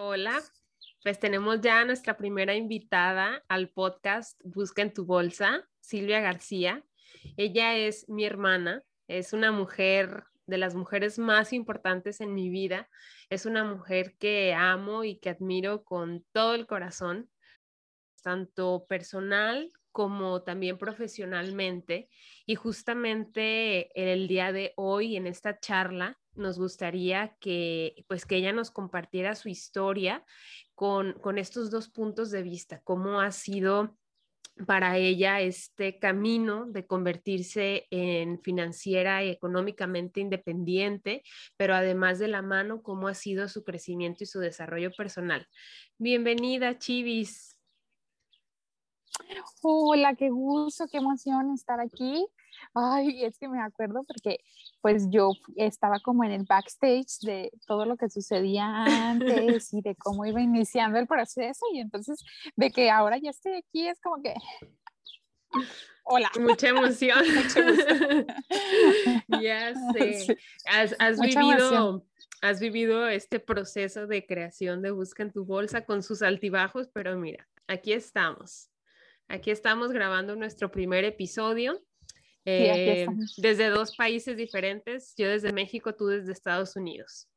Hola, pues tenemos ya nuestra primera invitada al podcast Busca en tu bolsa, Silvia García. Ella es mi hermana, es una mujer de las mujeres más importantes en mi vida. Es una mujer que amo y que admiro con todo el corazón, tanto personal como también profesionalmente. Y justamente el día de hoy, en esta charla, nos gustaría que, pues, que ella nos compartiera su historia con, con estos dos puntos de vista, cómo ha sido para ella este camino de convertirse en financiera y económicamente independiente, pero además de la mano, cómo ha sido su crecimiento y su desarrollo personal. Bienvenida, Chivis. Hola, qué gusto, qué emoción estar aquí. Ay, es que me acuerdo porque pues yo estaba como en el backstage de todo lo que sucedía antes y de cómo iba iniciando el proceso y entonces de que ahora ya estoy aquí es como que Hola. Mucha emoción. ya sé. Has, vivido, has vivido este proceso de creación de Busca en tu Bolsa con sus altibajos, pero mira, aquí estamos. Aquí estamos grabando nuestro primer episodio. Eh, desde dos países diferentes, yo desde México, tú desde Estados Unidos.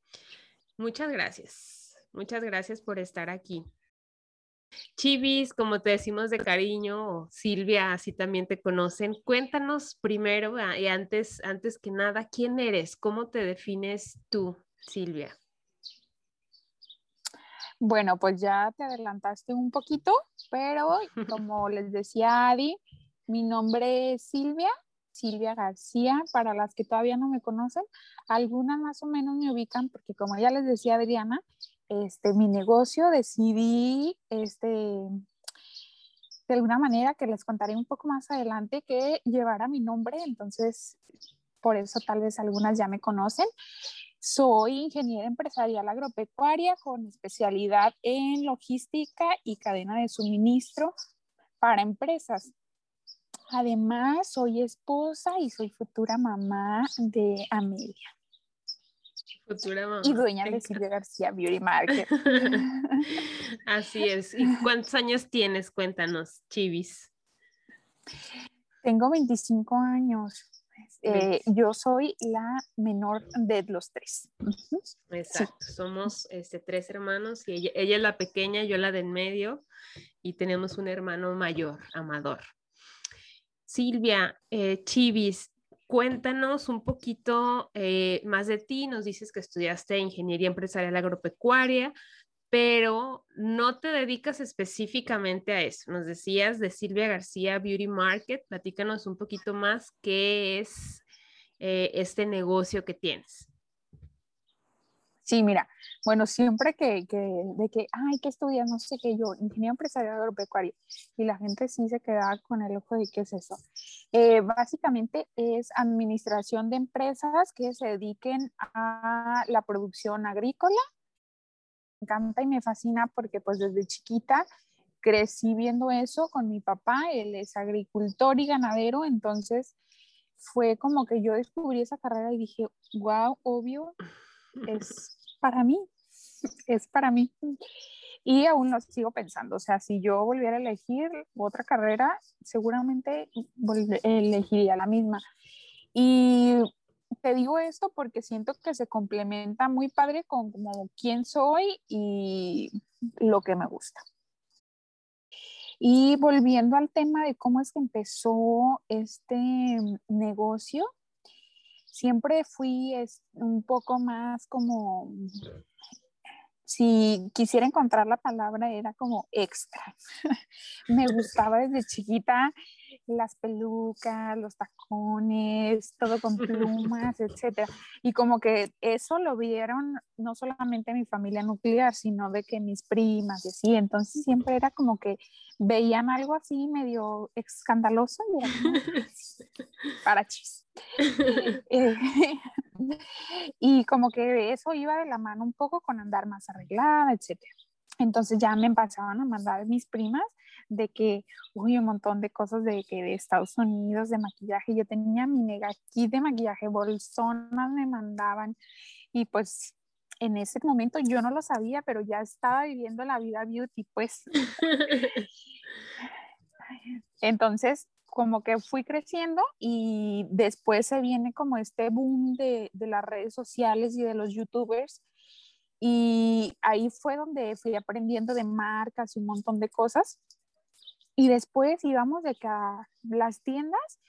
Muchas gracias, muchas gracias por estar aquí. Chivis, como te decimos de cariño, Silvia, así también te conocen. Cuéntanos primero y antes, antes que nada, ¿quién eres? ¿Cómo te defines tú, Silvia? Bueno, pues ya te adelantaste un poquito, pero como les decía Adi, mi nombre es Silvia, Silvia García, para las que todavía no me conocen, algunas más o menos me ubican porque como ya les decía Adriana, este, mi negocio decidí, este, de alguna manera que les contaré un poco más adelante, que llevara mi nombre, entonces por eso tal vez algunas ya me conocen. Soy ingeniera empresarial agropecuaria con especialidad en logística y cadena de suministro para empresas. Además, soy esposa y soy futura mamá de Amelia. Futura mamá. Y dueña de Silvia García Beauty Market. Así es. ¿Y cuántos años tienes? Cuéntanos, Chivis. Tengo 25 años. Eh, yo soy la menor de los tres. Exacto, somos este, tres hermanos y ella, ella, es la pequeña, yo la de en medio y tenemos un hermano mayor, Amador. Silvia, eh, Chivis, cuéntanos un poquito eh, más de ti. Nos dices que estudiaste Ingeniería Empresarial Agropecuaria, pero no te dedicas específicamente a eso. Nos decías de Silvia García Beauty Market. Platícanos un poquito más qué es eh, este negocio que tienes. Sí, mira, bueno, siempre que, que, de que, ay, que estudias, no sé qué, yo, ingeniería empresarial agropecuaria, y la gente sí se queda con el ojo de qué es eso. Eh, básicamente es administración de empresas que se dediquen a la producción agrícola. Me encanta y me fascina porque pues desde chiquita crecí viendo eso con mi papá, él es agricultor y ganadero, entonces fue como que yo descubrí esa carrera y dije, wow, obvio, es para mí, es para mí. Y aún lo sigo pensando, o sea, si yo volviera a elegir otra carrera, seguramente elegiría la misma. Y te digo esto porque siento que se complementa muy padre con como quién soy y lo que me gusta. Y volviendo al tema de cómo es que empezó este negocio, siempre fui un poco más como, si quisiera encontrar la palabra, era como extra. me gustaba desde chiquita las pelucas, los tacones, todo con plumas, etcétera. Y como que eso lo vieron no solamente mi familia nuclear, sino de que mis primas y así. Entonces siempre era como que veían algo así medio escandaloso y era como, para chis. Eh, y como que eso iba de la mano un poco con andar más arreglada, etcétera. Entonces ya me empezaban a mandar mis primas de que, uy, un montón de cosas de que de Estados Unidos, de maquillaje. Yo tenía mi mega kit de maquillaje, bolsonas me mandaban y pues en ese momento yo no lo sabía, pero ya estaba viviendo la vida beauty, pues. Entonces, como que fui creciendo y después se viene como este boom de, de, las redes sociales y de los youtubers. Y ahí fue donde fui aprendiendo de marcas y un montón de cosas. Y después íbamos de que a las tiendas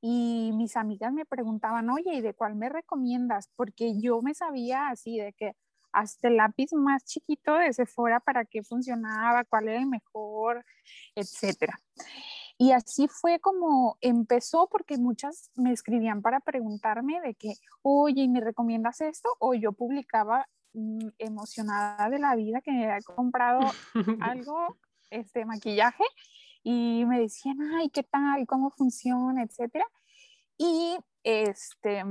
y mis amigas me preguntaban, oye, ¿y de cuál me recomiendas? Porque yo me sabía así de que hasta el lápiz más chiquito de Sephora para qué funcionaba, cuál era el mejor, etcétera. Y así fue como empezó, porque muchas me escribían para preguntarme de que, oye, ¿me recomiendas esto? O yo publicaba mm, emocionada de la vida que me había comprado algo, este maquillaje, y me decían, ay, ¿qué tal? ¿Cómo funciona? Etcétera. Y este,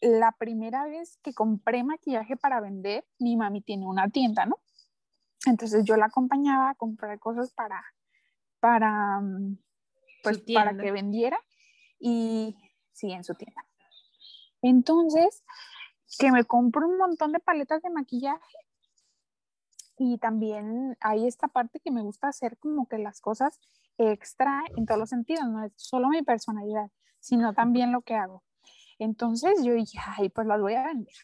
la primera vez que compré maquillaje para vender, mi mami tiene una tienda, ¿no? Entonces yo la acompañaba a comprar cosas para, para, pues, para que vendiera y sí, en su tienda. Entonces, que me compro un montón de paletas de maquillaje y también hay esta parte que me gusta hacer como que las cosas extra en todos los sentidos, no es solo mi personalidad, sino también lo que hago. Entonces yo dije, ay, pues las voy a vender.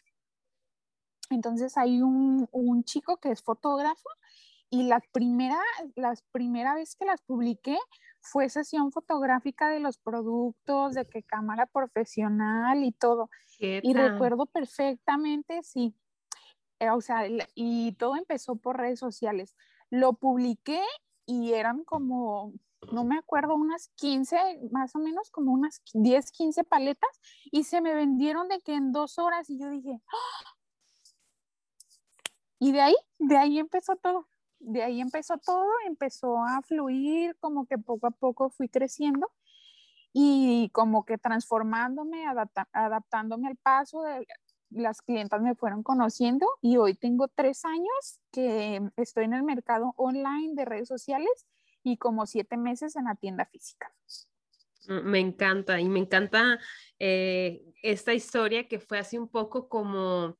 Entonces hay un, un chico que es fotógrafo y la primera, la primera vez que las publiqué fue sesión fotográfica de los productos, de qué cámara profesional y todo. Y recuerdo perfectamente, sí. Eh, o sea, y todo empezó por redes sociales. Lo publiqué y eran como no me acuerdo, unas 15, más o menos como unas 10, 15 paletas y se me vendieron de que en dos horas y yo dije, ¡Ah! y de ahí, de ahí empezó todo, de ahí empezó todo, empezó a fluir, como que poco a poco fui creciendo y como que transformándome, adaptándome al paso, de, las clientas me fueron conociendo y hoy tengo tres años que estoy en el mercado online de redes sociales y como siete meses en la tienda física. Mm, me encanta y me encanta eh, esta historia que fue así un poco como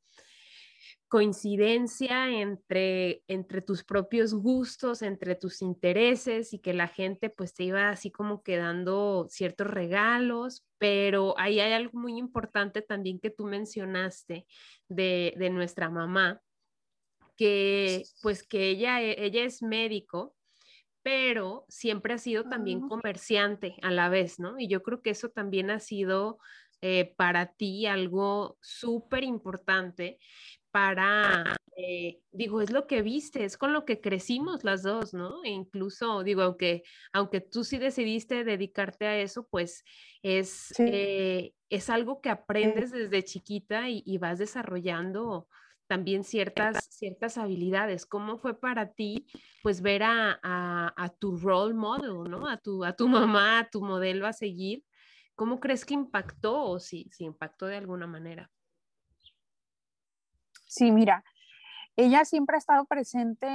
coincidencia entre, entre tus propios gustos, entre tus intereses y que la gente pues te iba así como quedando ciertos regalos, pero ahí hay algo muy importante también que tú mencionaste de, de nuestra mamá, que pues que ella, ella es médico pero siempre ha sido también comerciante a la vez, ¿no? Y yo creo que eso también ha sido eh, para ti algo súper importante para, eh, digo, es lo que viste, es con lo que crecimos las dos, ¿no? E incluso, digo, aunque, aunque tú sí decidiste dedicarte a eso, pues es, eh, es algo que aprendes desde chiquita y, y vas desarrollando también ciertas, ciertas habilidades. ¿Cómo fue para ti, pues, ver a, a, tu role model, ¿no? A tu, a tu mamá, a tu modelo a seguir. ¿Cómo crees que impactó o si, si impactó de alguna manera? Sí, mira, ella siempre ha estado presente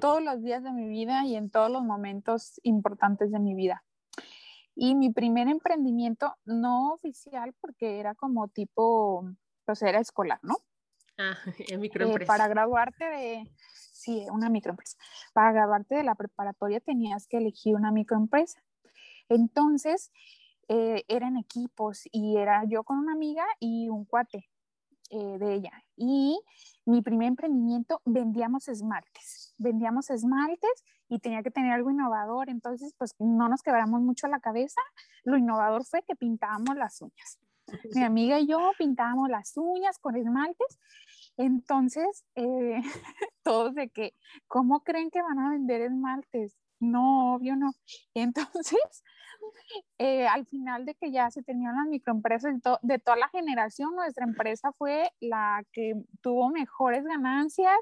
todos los días de mi vida y en todos los momentos importantes de mi vida. Y mi primer emprendimiento, no oficial, porque era como tipo, pues era escolar, ¿no? Ah, eh, para graduarte de, sí, una microempresa. Para graduarte de la preparatoria tenías que elegir una microempresa. Entonces, eh, eran equipos y era yo con una amiga y un cuate eh, de ella. Y mi primer emprendimiento vendíamos esmaltes. Vendíamos esmaltes y tenía que tener algo innovador. Entonces, pues no nos quebramos mucho la cabeza. Lo innovador fue que pintábamos las uñas. Mi amiga y yo pintábamos las uñas con esmaltes entonces, eh, todos de que, ¿cómo creen que van a vender esmaltes? No, obvio no. Entonces, eh, al final de que ya se tenían las microempresas de toda la generación, nuestra empresa fue la que tuvo mejores ganancias,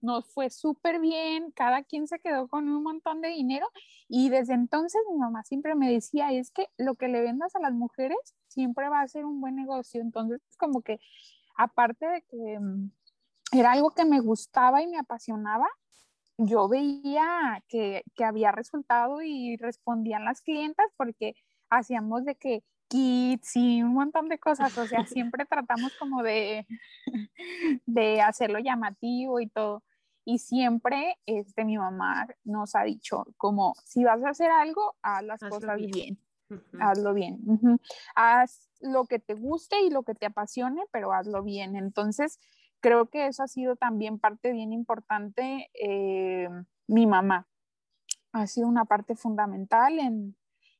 nos fue súper bien, cada quien se quedó con un montón de dinero y desde entonces mi mamá siempre me decía, es que lo que le vendas a las mujeres siempre va a ser un buen negocio. Entonces, como que aparte de que mm, era algo que me gustaba y me apasionaba, yo veía que, que había resultado y respondían las clientas porque hacíamos de que kits y un montón de cosas, o sea, siempre tratamos como de, de hacerlo llamativo y todo. Y siempre este, mi mamá nos ha dicho como, si vas a hacer algo, haz las cosas bien, hazlo bien. Haz lo que te guste y lo que te apasione, pero hazlo bien. Entonces, creo que eso ha sido también parte bien importante. Eh, mi mamá ha sido una parte fundamental en,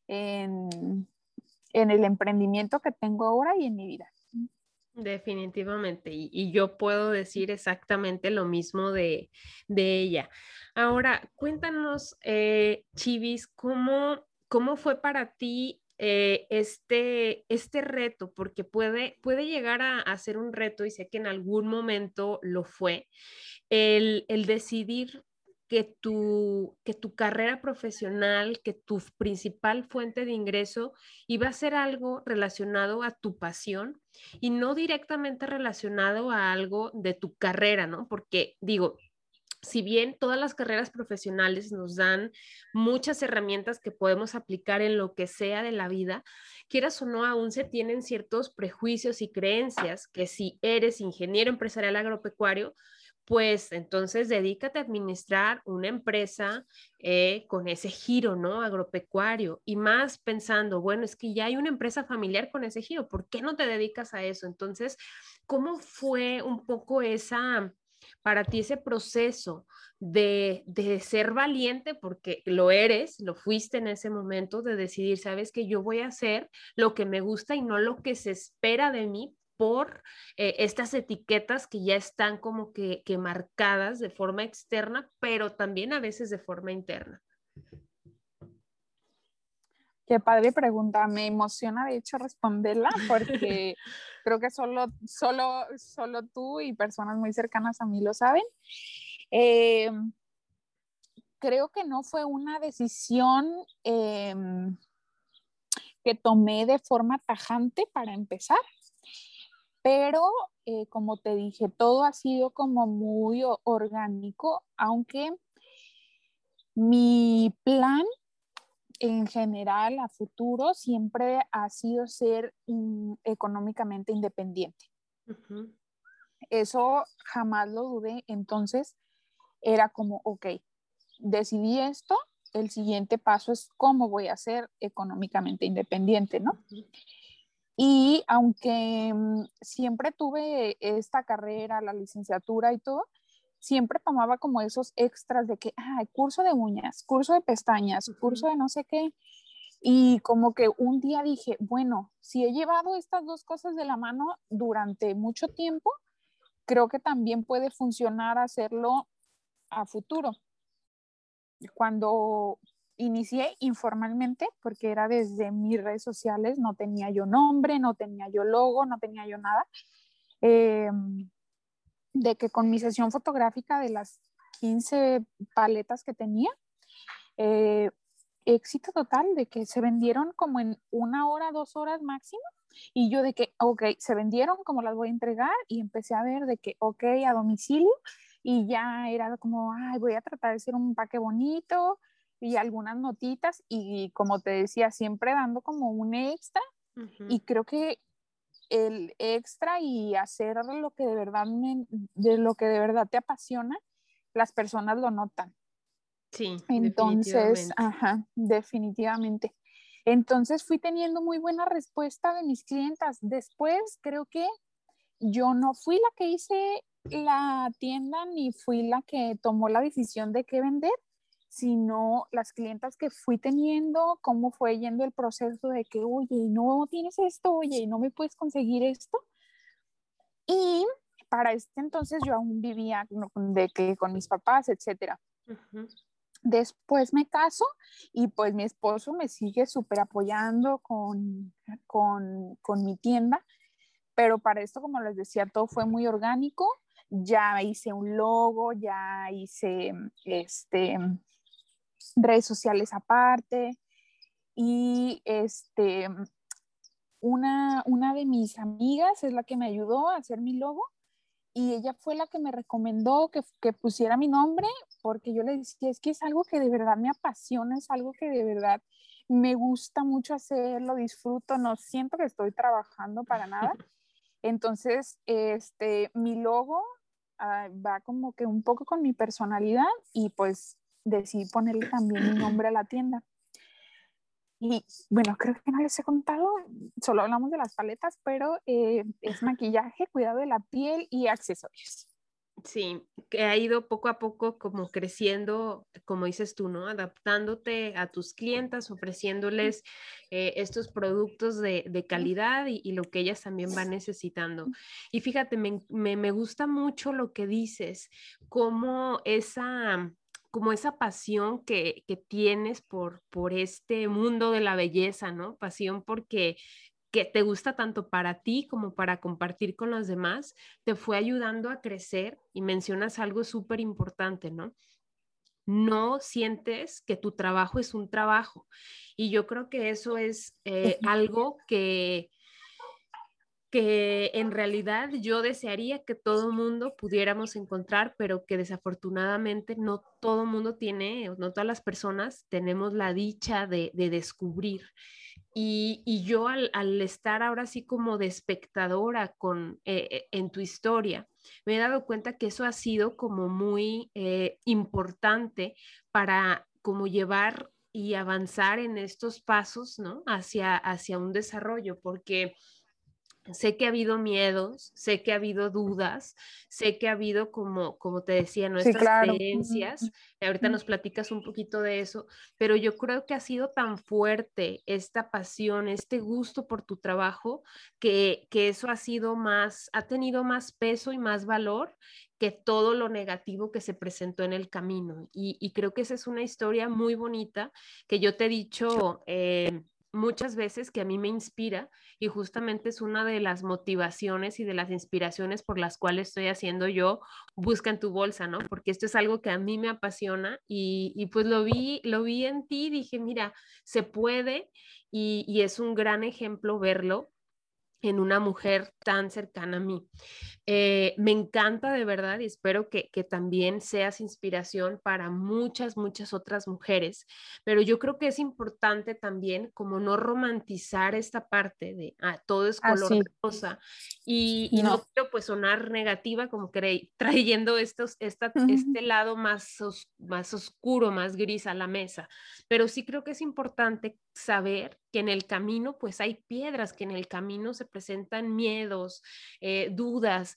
en, en el emprendimiento que tengo ahora y en mi vida. Definitivamente, y, yo puedo decir exactamente lo mismo de, ella. Ahora, cuéntanos, eh, Chivis, ¿cómo, ¿cómo fue para ti eh, este, este reto? Porque puede, puede llegar a, ser un reto, y sé que en algún momento lo fue, el, el decidir que tu, que tu carrera profesional, que tu principal fuente de ingreso iba a ser algo relacionado a tu pasión y no directamente relacionado a algo de tu carrera, ¿no? Porque digo, si bien todas las carreras profesionales nos dan muchas herramientas que podemos aplicar en lo que sea de la vida, quieras o no, aún se tienen ciertos prejuicios y creencias que si eres ingeniero empresarial agropecuario, pues entonces dedícate a administrar una empresa eh, con ese giro, ¿no? Agropecuario y más pensando, bueno, es que ya hay una empresa familiar con ese giro, ¿por qué no te dedicas a eso? Entonces, ¿cómo fue un poco esa, para ti ese proceso de, de, ser valiente, porque lo eres, lo fuiste en ese momento, de decidir, sabes que yo voy a hacer lo que me gusta y no lo que se espera de mí por eh, estas etiquetas que ya están como que, marcadas de forma externa, pero también a veces de forma interna. Qué padre pregunta, me emociona de hecho responderla porque creo que solo, solo, solo tú y personas muy cercanas a mí lo saben. Em, creo que no fue una decisión em, que tomé de forma tajante para empezar. Pero, eh, como te dije, todo ha sido como muy orgánico, aunque mi plan en general a futuro siempre ha sido ser económicamente independiente. Eso jamás lo dudé. Entonces, era como, ok, decidí esto, el siguiente paso es cómo voy a ser económicamente independiente, ¿no? Y aunque mm, siempre tuve esta carrera, la licenciatura y todo, siempre tomaba como esos extras de que, ah, curso de uñas, curso de pestañas, curso de no sé qué. Y como que un día dije, bueno, si he llevado estas dos cosas de la mano durante mucho tiempo, creo que también puede funcionar hacerlo a futuro. Cuando inicié informalmente porque era desde mis redes sociales, no tenía yo nombre, no tenía yo logo, no tenía yo nada. Em, de que con mi sesión fotográfica de las 15 paletas que tenía, eh, éxito total de que se vendieron como en una hora, dos horas máximo. Y yo de que, ok, se vendieron, como las voy a entregar? Y empecé a ver de que, ok, a domicilio. Y ya era como, ay, voy a tratar de hacer un paque bonito, y algunas notitas y como te decía, siempre dando como un extra y creo que el extra y hacer lo que de verdad de lo que de verdad te apasiona, las personas lo notan. Sí. Entonces, ajá, definitivamente. Entonces fui teniendo muy buena respuesta de mis clientas. Después creo que yo no fui la que hice la tienda ni fui la que tomó la decisión de qué vender, sino las clientas que fui teniendo, cómo fue yendo el proceso de que, oye, no tienes esto, oye, no me puedes conseguir esto. Y para este entonces yo aún vivía de que con mis papás, etcétera. Después me caso y pues mi esposo me sigue súper apoyando con, con, con mi tienda, pero para esto, como les decía, todo fue muy orgánico. Ya hice un logo, ya hice este, redes sociales aparte. Y este, una, una de mis amigas es la que me ayudó a hacer mi logo y ella fue la que me recomendó que, que, pusiera mi nombre porque yo le decía, es que es algo que de verdad me apasiona, es algo que de verdad me gusta mucho hacerlo, disfruto, no siento que estoy trabajando para nada. Entonces, este, mi logo ah, va como que un poco con mi personalidad y pues decidí ponerle también mi nombre a la tienda. Y bueno, creo que no les he contado, solo hablamos de las paletas, pero eh, es maquillaje, cuidado de la piel y accesorios. Sí, que ha ido poco a poco como creciendo, como dices tú, ¿no? Adaptándote a tus clientas, ofreciéndoles eh, estos productos de, calidad y, lo que ellas también van necesitando. Y fíjate, me, me gusta mucho lo que dices, como esa como esa pasión que, que, tienes por, por este mundo de la belleza, ¿no? Pasión porque que te gusta tanto para ti como para compartir con los demás, te fue ayudando a crecer y mencionas algo súper importante, ¿no? No sientes que tu trabajo es un trabajo. Y yo creo que eso es eh, algo que, que en realidad yo desearía que todo mundo pudiéramos encontrar, pero que desafortunadamente no todo mundo tiene, no todas las personas tenemos la dicha de, de descubrir. Y, yo al, estar ahora así como de espectadora con, eh, eh, en tu historia, me he dado cuenta que eso ha sido como muy eh, importante para como llevar y avanzar en estos pasos, ¿no? Hacia, hacia un desarrollo, porque sé que ha habido miedos, sé que ha habido dudas, sé que ha habido, como, como te decía, nuestras creencias. Ahorita nos platicas un poquito de eso, pero yo creo que ha sido tan fuerte esta pasión, este gusto por tu trabajo, que, que eso ha sido más, ha tenido más peso y más valor que todo lo negativo que se presentó en el camino. Y, creo que esa es una historia muy bonita que yo te he dicho. Eh, muchas veces que a mí me inspira y justamente es una de las motivaciones y de las inspiraciones por las cuales estoy haciendo yo Busca en tu bolsa, ¿no? Porque esto es algo que a mí me apasiona y, pues lo vi, lo vi en ti, dije, mira, se puede y, y es un gran ejemplo verlo en una mujer tan cercana a mí. Eh, me encanta de verdad y espero que, también seas inspiración para muchas, muchas otras mujeres, pero yo creo que es importante también como no romantizar esta parte de ah, todo es color rosa y, no. quiero pues sonar negativa como que trayendo estos, esta, este lado más, más oscuro, más gris a la mesa, pero sí creo que es importante saber que en el camino pues hay piedras, que en el camino se presentan miedos, eh, dudas.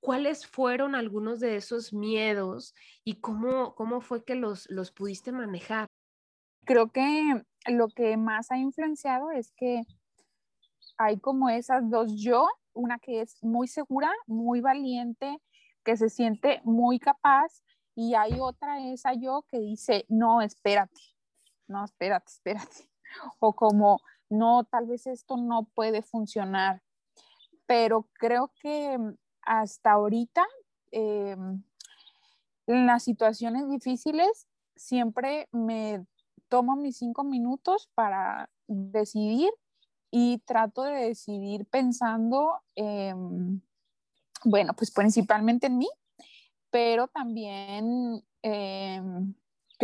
¿Cuáles fueron algunos de esos miedos y cómo, cómo fue que los, los pudiste manejar? Creo que lo que más ha influenciado es que hay como esas dos yo, una que es muy segura, muy valiente, que se siente muy capaz y hay otra esa yo que dice, no, espérate, no, espérate, espérate. O como, no, tal vez esto no puede funcionar pero creo que hasta ahorita, eh, en las situaciones difíciles, siempre me tomo mis cinco minutos para decidir y trato de decidir pensando, bueno, pues principalmente en mí, pero también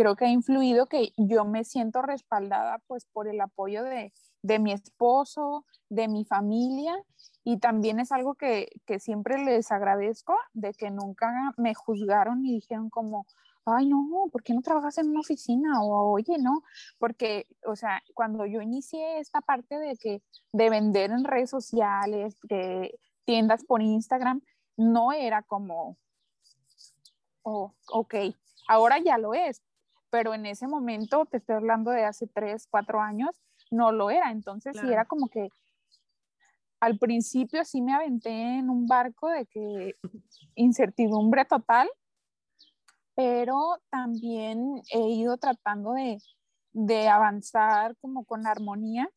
creo que ha influido que yo me siento respaldada pues por el apoyo de, de mi esposo, de mi familia y también es algo que, que, siempre les agradezco de que nunca me juzgaron y dijeron como, ay, no, ¿por qué no trabajas en una oficina? O, oye, no, porque, o sea, cuando yo inicié esta parte de que, de vender en redes sociales, de tiendas por Instagram, no era como, oh, ok, ahora ya lo es, pero en ese momento, te estoy hablando de hace tres, cuatro años, no lo era, entonces sí era como que al principio sí me aventé en un barco de que incertidumbre total, pero también he ido tratando de, avanzar como con armonía.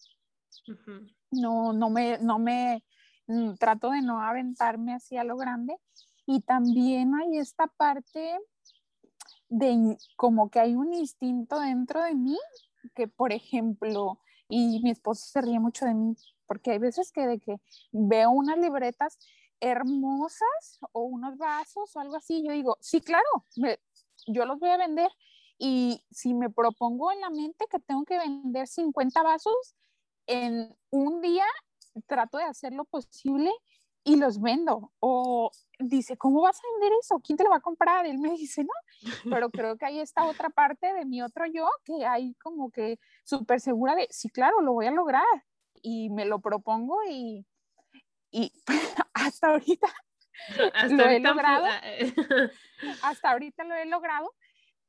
No, no me, no me, mm, trato de no aventarme hacia lo grande. Y también hay esta parte de como que hay un instinto dentro de mí que, por ejemplo, y mi esposo se ríe mucho de mí, porque hay veces que de que veo unas libretas hermosas o unos vasos o algo así, yo digo, sí, claro, yo los voy a vender. Y si me propongo en la mente que tengo que vender 50 vasos, en un día trato de hacer lo posible y los vendo. O dice, ¿cómo vas a vender eso? ¿Quién te lo va a comprar? Él me dice, no, pero creo que ahí está otra parte de mi otro yo que hay como que súper segura de, sí, claro, lo voy a lograr. Y me lo propongo y, y hasta ahorita lo he logrado. hasta ahorita lo he logrado,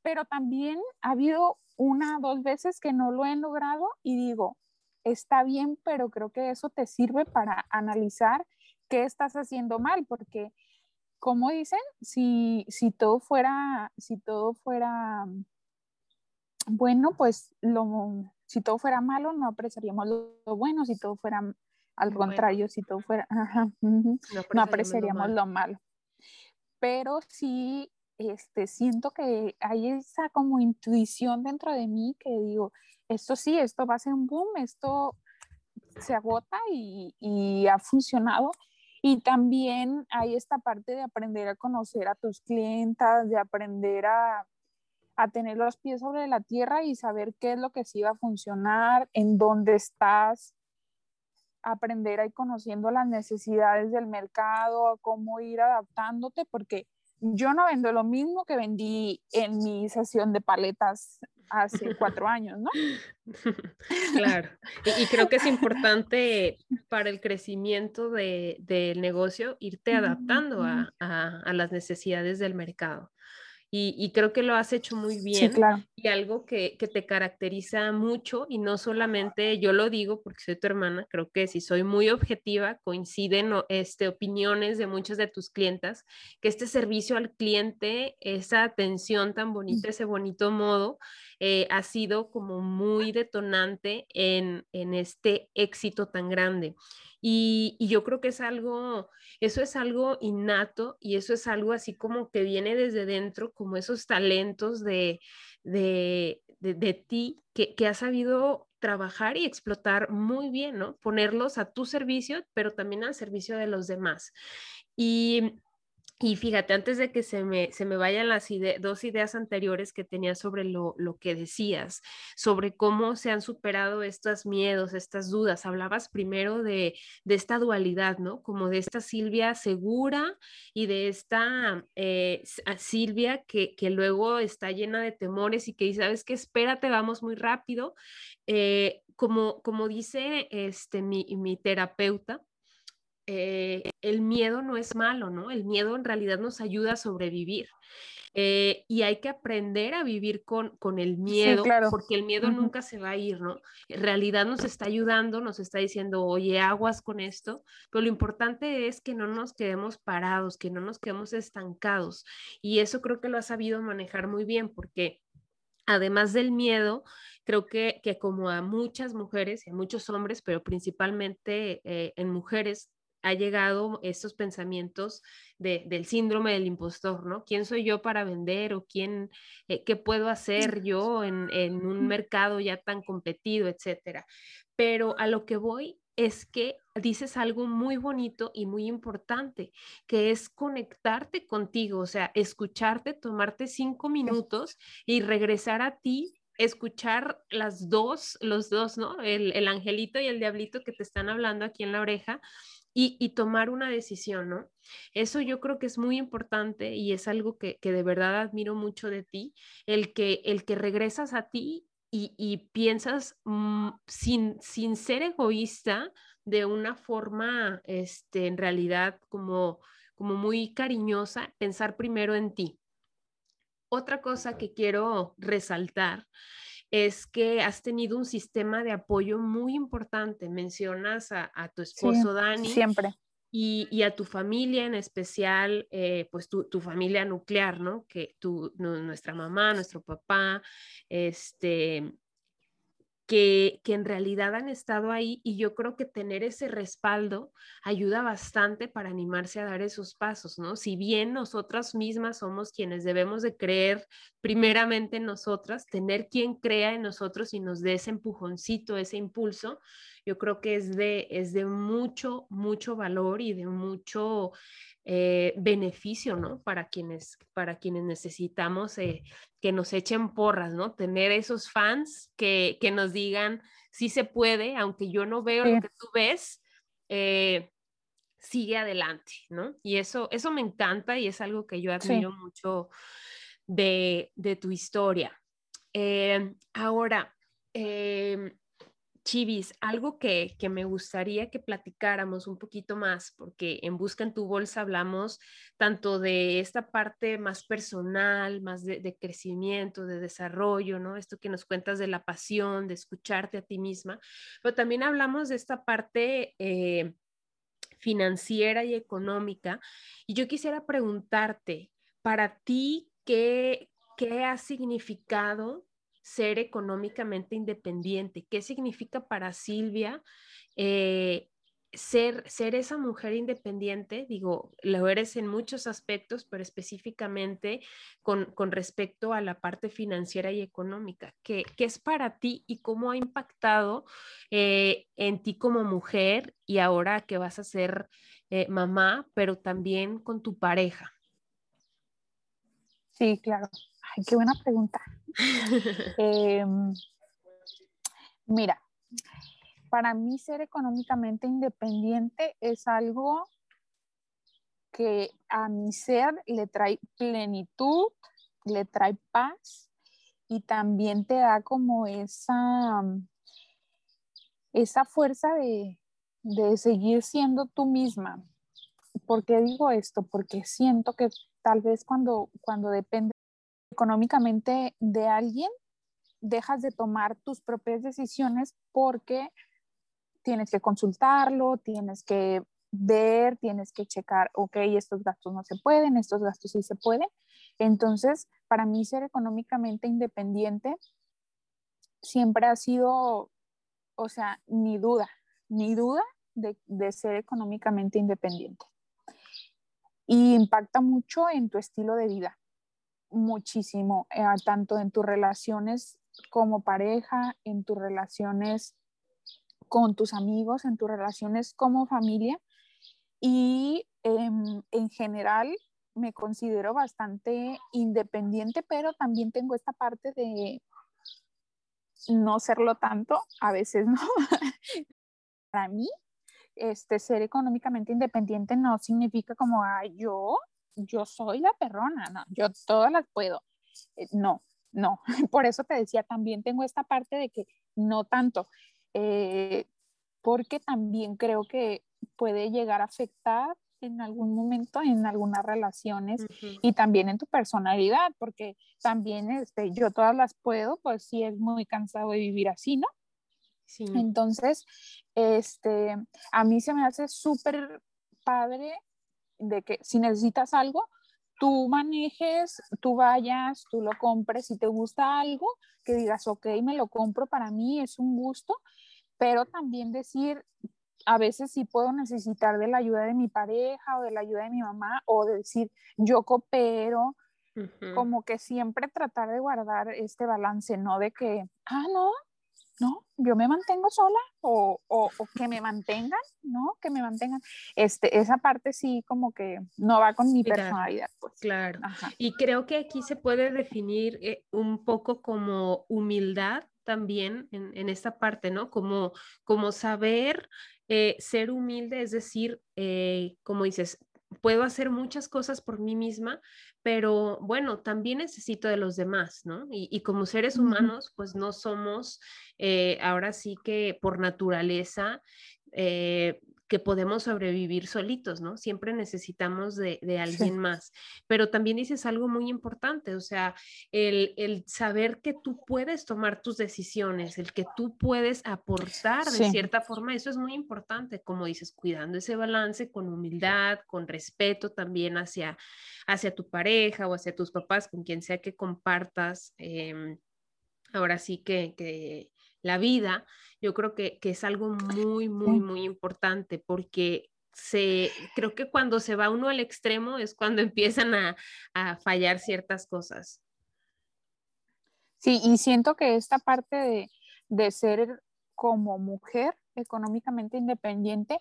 pero también ha habido una, dos veces que no lo he logrado y digo, está bien, pero creo que eso te sirve para analizar qué estás haciendo mal, porque como dicen, si, si todo fuera, si todo fuera bueno, pues lo, si todo fuera malo, no apreciaríamos lo, bueno, si todo fuera al contrario, si todo fuera, no apreciaríamos, lo, malo. Pero sí, este, siento que hay esa como intuición dentro de mí que digo, esto sí, esto va a ser un boom, esto se agota y, y ha funcionado. Y también hay esta parte de aprender a conocer a tus clientas, de aprender a, a tener los pies sobre la tierra y saber qué es lo que sí va a funcionar, en dónde estás, aprender a ir conociendo las necesidades del mercado, cómo ir adaptándote, porque yo no vendo lo mismo que vendí en mi sesión de paletas hace cuatro años, ¿no? Claro, y, creo que es importante para el crecimiento de, del negocio irte adaptando a, a, las necesidades del mercado y, creo que lo has hecho muy bien. Y algo que, te caracteriza mucho, y no solamente yo lo digo porque soy tu hermana, creo que si soy muy objetiva, coinciden este, opiniones de muchas de tus clientas, que este servicio al cliente, esa atención tan bonita, ese bonito modo, eh, ha sido como muy detonante en, en este éxito tan grande. Y, yo creo que es algo, eso es algo innato y eso es algo así como que viene desde dentro, como esos talentos de, de, de, ti que, que has sabido trabajar y explotar muy bien, ¿no? Ponerlos a tu servicio, pero también al servicio de los demás. Y y fíjate, antes de que se me, se me vayan las dos ideas anteriores que tenía sobre lo, lo, que decías, sobre cómo se han superado estos miedos, estas dudas, hablabas primero de, de esta dualidad, ¿no? Como de esta Silvia segura y de esta eh, Silvia que, que, luego está llena de temores y que dice, ¿sabes qué? Espérate, vamos muy rápido. Eh, como, como dice este, mi, mi terapeuta, eh, el miedo no es malo, ¿no? El miedo en realidad nos ayuda a sobrevivir. Eh, y hay que aprender a vivir con, con el miedo, porque el miedo nunca se va a ir, ¿no? En realidad nos está ayudando, nos está diciendo, oye, aguas con esto, pero lo importante es que no nos quedemos parados, que no nos quedemos estancados. Y eso creo que lo ha sabido manejar muy bien, porque además del miedo, creo que, que como a muchas mujeres y a muchos hombres, pero principalmente eh, en mujeres, ha llegado estos pensamientos del síndrome del impostor, ¿no? ¿Quién soy yo para vender o quién, eh, qué puedo hacer yo en, en un mercado ya tan competido, etcétera? Pero a lo que voy es que dices algo muy bonito y muy importante, que es conectarte contigo, o sea, escucharte, tomarte cinco minutos y regresar a ti escuchar las dos, los dos, ¿no? El, el, angelito y el diablito que te están hablando aquí en la oreja y, tomar una decisión, ¿no? Eso yo creo que es muy importante y es algo que, de verdad admiro mucho de ti, el que, el que regresas a ti y, piensas mm, sin, sin ser egoísta de una forma, este, en realidad, como, como muy cariñosa, pensar primero en ti. Otra cosa que quiero resaltar es que has tenido un sistema de apoyo muy importante. Mencionas a, tu esposo Dani. Siempre. Y, a tu familia en especial, eh, pues tu, tu, familia nuclear, ¿no? Que tu, nuestra mamá, nuestro papá, este, que, en realidad han estado ahí y yo creo que tener ese respaldo ayuda bastante para animarse a dar esos pasos, ¿no? Si bien nosotras mismas somos quienes debemos de creer primeramente en nosotras, tener quien crea en nosotros y nos dé ese empujoncito, ese impulso, yo creo que es de, es de mucho, mucho valor y de mucho eh, beneficio, ¿no? Para quienes, para quienes necesitamos eh, que nos echen porras, ¿no? Tener esos fans que, que nos digan, sí se puede, aunque yo no veo lo que tú ves, eh, sigue adelante, ¿no? Y eso, eso me encanta y es algo que yo admiro mucho de, de, tu historia. ahora, em, Chivis, algo que, me gustaría que platicáramos un poquito más, porque en Busca en tu Bolsa hablamos tanto de esta parte más personal, más de, crecimiento, de desarrollo, ¿no? Esto que nos cuentas de la pasión, de escucharte a ti misma, pero también hablamos de esta parte eh, financiera y económica. Y yo quisiera preguntarte, para ti, ¿qué, qué ha significado ser económicamente independiente. ¿Qué significa para Silvia eh, ser, ser esa mujer independiente? Digo, lo eres en muchos aspectos, pero específicamente con, respecto a la parte financiera y económica. ¿Qué, es para ti y cómo ha impactado eh, en ti como mujer y ahora que vas a ser eh, mamá, pero también con tu pareja? Sí, claro. Ay, qué buena pregunta. Em, mira, para mí ser económicamente independiente es algo que a mi ser le trae plenitud, le trae paz y también te da como esa, esa fuerza de, de seguir siendo tú misma. ¿Por qué digo esto? Porque siento que tal vez cuando, cuando depende económicamente de alguien, dejas de tomar tus propias decisiones porque tienes que consultarlo, tienes que ver, tienes que checar, ok, estos gastos no se pueden, estos gastos sí se pueden. Entonces, para mí ser económicamente independiente siempre ha sido, o sea, ni duda, ni duda de, de ser económicamente independiente. Y impacta mucho en tu estilo de vida muchísimo, eh, tanto en tus relaciones como pareja, en tus relaciones con tus amigos, en tus relaciones como familia. Y em, en general me considero bastante independiente, pero también tengo esta parte de no serlo tanto, a veces no. Para mí, este, ser económicamente independiente no significa como, yo yo soy la perrona, no, yo todas las puedo. Eh, no, no, por eso te decía, también tengo esta parte de que no tanto, eh, porque también creo que puede llegar a afectar en algún momento en algunas relaciones y también en tu personalidad, porque también este, yo todas las puedo, pues sí es muy cansado de vivir así, ¿no? Sí. Entonces, este, a mí se me hace súper padre de que si necesitas algo, tú manejes, tú vayas, tú lo compres, si te gusta algo, que digas, ok, me lo compro, para mí es un gusto, pero también decir, a veces sí puedo necesitar de la ayuda de mi pareja o de la ayuda de mi mamá, o decir, yo coopero, como que siempre tratar de guardar este balance, no de que, ah, no, no, yo me mantengo sola o, o, que me mantengan, ¿no? Que me mantengan. Este, esa parte sí como que no va con mi personalidad. Pues. Claro. Y creo que aquí se puede definir eh, un poco como humildad también en, esta parte, ¿no? Como, como saber eh, ser humilde, es decir, eh, como dices, puedo hacer muchas cosas por mí misma, pero bueno, también necesito de los demás, ¿no? Y, como seres humanos, pues no somos eh, ahora sí que por naturaleza eh, que podemos sobrevivir solitos, ¿no? Siempre necesitamos de, alguien más. Pero también dices algo muy importante, o sea, el, saber que tú puedes tomar tus decisiones, el que tú puedes aportar de cierta forma, eso es muy importante, como dices, cuidando ese balance con humildad, con respeto también hacia, hacia tu pareja o hacia tus papás, con quien sea que compartas. Em, ahora sí que la vida, yo creo que, es algo muy, muy, muy importante porque se, creo que cuando se va uno al extremo es cuando empiezan a, fallar ciertas cosas. Sí, y siento que esta parte de, ser como mujer económicamente independiente,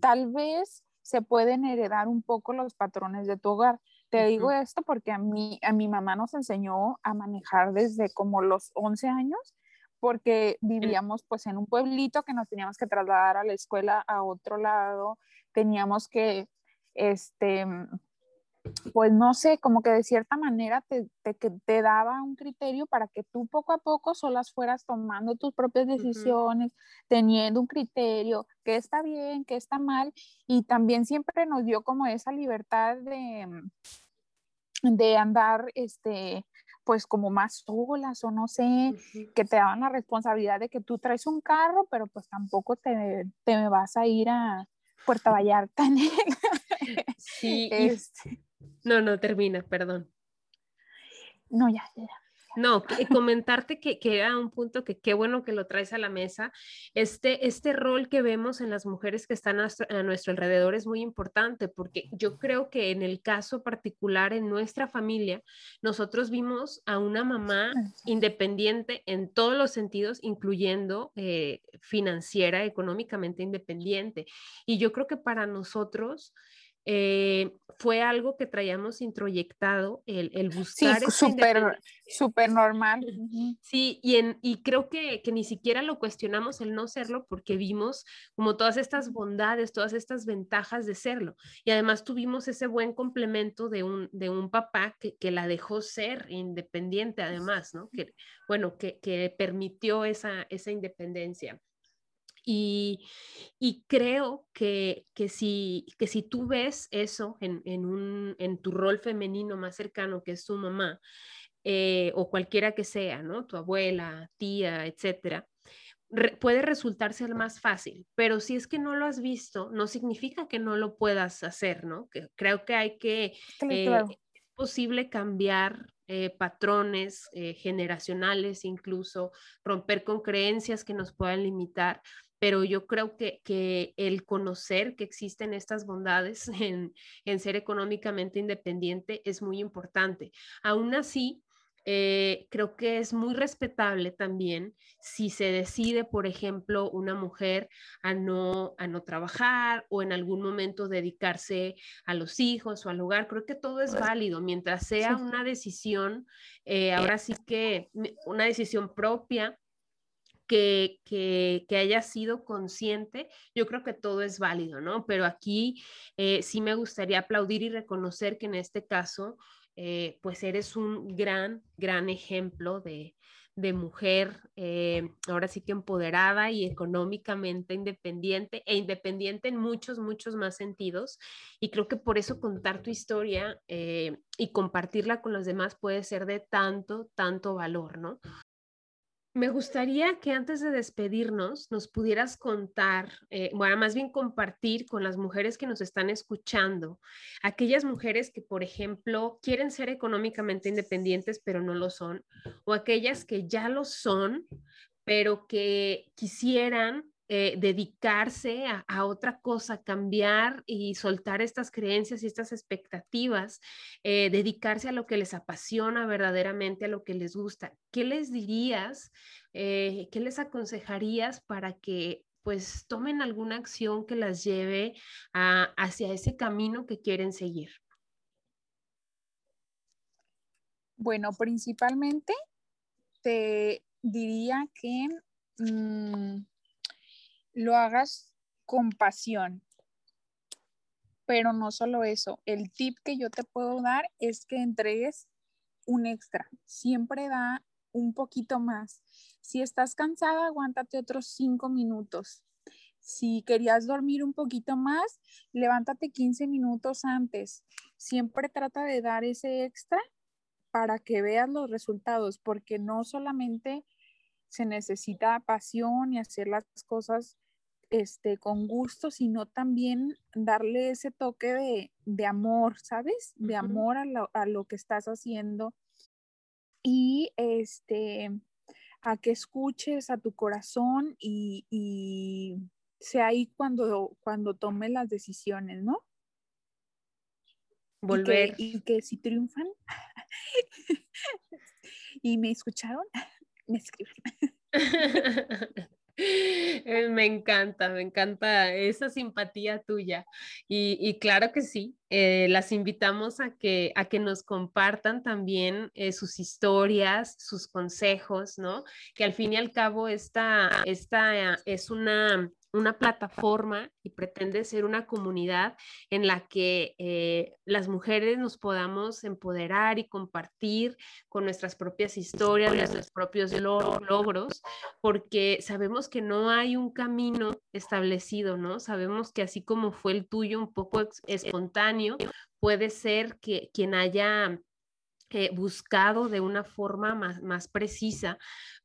tal vez se pueden heredar un poco los patrones de tu hogar. Te digo esto porque a mí, a mi mamá nos enseñó a manejar desde como los 11 años, porque vivíamos pues en un pueblito que nos teníamos que trasladar a la escuela a otro lado, teníamos que, este, pues no sé, como que de cierta manera te, te, te, daba un criterio para que tú poco a poco solas fueras tomando tus propias decisiones, teniendo un criterio, que está bien, que está mal, y también siempre nos dio como esa libertad de, de andar, este, pues como más solas o no sé, que te daban la responsabilidad de que tú traes un carro, pero pues tampoco te, te vas a ir a Puerto Vallarta. sí, este, no, no, termina, perdón. No, ya, ya. No, comentarte que, que, era un punto que qué bueno que lo traes a la mesa. Este, este rol que vemos en las mujeres que están a nuestro, alrededor es muy importante porque yo creo que en el caso particular en nuestra familia, nosotros vimos a una mamá independiente en todos los sentidos, incluyendo eh, financiera, económicamente independiente. Y yo creo que para nosotros eh, fue algo que traíamos introyectado, el, el buscar. Sí, súper super normal. Sí, y, en, y creo que, que, ni siquiera lo cuestionamos el no serlo porque vimos como todas estas bondades, todas estas ventajas de serlo. Y además tuvimos ese buen complemento de un, de un papá que, que la dejó ser independiente, además, ¿no? Que, bueno, que, que permitió esa, esa independencia. Y, creo que, que, si, que si tú ves eso en, en, un, en tu rol femenino más cercano, que es tu mamá, eh, o cualquiera que sea, ¿no? Tu abuela, tía, etcétera, puede resultarse el más fácil, pero si es que no lo has visto, no significa que no lo puedas hacer, ¿no? Que creo que hay que, eh, es posible cambiar eh, patrones generacionales, incluso romper con creencias que nos puedan limitar pero yo creo que, que, el conocer que existen estas bondades en, en, ser económicamente independiente es muy importante. Aún así, eh, creo que es muy respetable también si se decide, por ejemplo, una mujer a no, a no trabajar o en algún momento dedicarse a los hijos o al hogar. Creo que todo es válido mientras sea una decisión, eh, ahora sí que una decisión propia que, que, haya sido consciente, yo creo que todo es válido, ¿no? Pero aquí eh, sí me gustaría aplaudir y reconocer que en este caso, eh, pues eres un gran, gran ejemplo de, de mujer, eh, ahora sí que empoderada y económicamente independiente e independiente en muchos, muchos más sentidos. Y creo que por eso contar tu historia y compartirla con los demás puede ser de tanto, tanto valor, ¿no? Me gustaría que antes de despedirnos nos pudieras contar, eh, bueno, más bien compartir con las mujeres que nos están escuchando, aquellas mujeres que, por ejemplo, quieren ser económicamente independientes, pero no lo son, o aquellas que ya lo son, pero que quisieran eh, dedicarse a, otra cosa, cambiar y soltar estas creencias y estas expectativas, eh, dedicarse a lo que les apasiona verdaderamente, a lo que les gusta. ¿Qué les dirías? Eh, ¿Qué les aconsejarías para que pues tomen alguna acción que las lleve hacia ese camino que quieren seguir? Bueno, principalmente te diría que mm, lo hagas con pasión. Pero no solo eso, el tip que yo te puedo dar es que entregues un extra. Siempre da un poquito más. Si estás cansada, aguántate otros cinco minutos. Si querías dormir un poquito más, levántate 15 minutos antes. Siempre trata de dar ese extra para que veas los resultados, porque no solamente se necesita pasión y hacer las cosas este, con gusto, sino también darle ese toque de, amor, ¿sabes? De amor a lo, que estás haciendo y este, a que escuches a tu corazón y, y sea ahí cuando, cuando tomes las decisiones, ¿no? Volver. Y que, si triunfan y me escucharon, me escriben. Eh, me encanta, me encanta esa simpatía tuya. Y, claro que sí, eh, las invitamos a que, a que nos compartan también eh, sus historias, sus consejos, ¿no? Que al fin y al cabo esta, esta es una una plataforma y pretende ser una comunidad en la que eh, las mujeres nos podamos empoderar y compartir con nuestras propias historias, nuestros propios logros, porque sabemos que no hay un camino establecido, ¿no? Sabemos que así como fue el tuyo un poco espontáneo, puede ser que quien haya eh, buscado de una forma más, más precisa,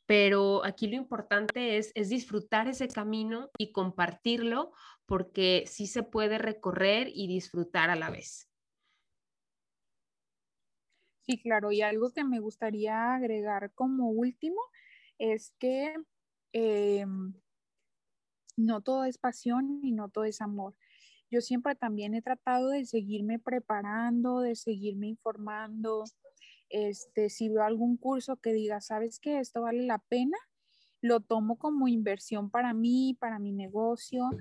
pero aquí lo importante es, es disfrutar ese camino y compartirlo porque sí se puede recorrer y disfrutar a la vez. Sí, claro, y algo que me gustaría agregar como último es que em, no todo es pasión y no todo es amor. Yo siempre también he tratado de seguirme preparando, de seguirme informando, este, si veo algún curso que diga, ¿sabes qué? Esto vale la pena, lo tomo como inversión para mí, para mi negocio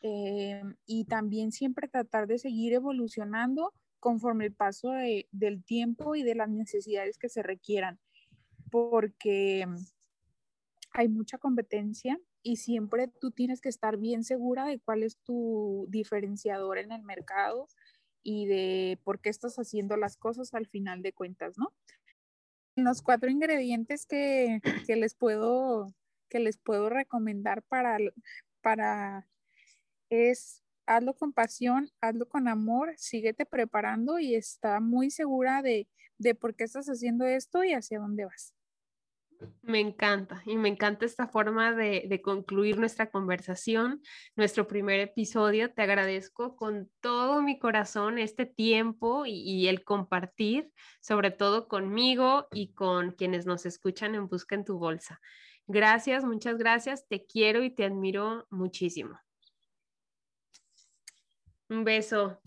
eh, y también siempre tratar de seguir evolucionando conforme el paso del tiempo y de las necesidades que se requieran, porque hay mucha competencia y siempre tú tienes que estar bien segura de cuál es tu diferenciador en el mercado y de por qué estás haciendo las cosas al final de cuentas, ¿no? Los cuatro ingredientes que, les, puedo, que les puedo recomendar para, para es hazlo con pasión, hazlo con amor, síguete preparando y está muy segura de, de por qué estás haciendo esto y hacia dónde vas. Me encanta y me encanta esta forma de, concluir nuestra conversación, nuestro primer episodio. Te agradezco con todo mi corazón este tiempo y, el compartir, sobre todo conmigo y con quienes nos escuchan en Busca en tu Bolsa. Gracias, muchas gracias. Te quiero y te admiro muchísimo. Un beso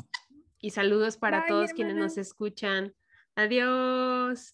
y saludos para todos quienes nos escuchan. Adiós.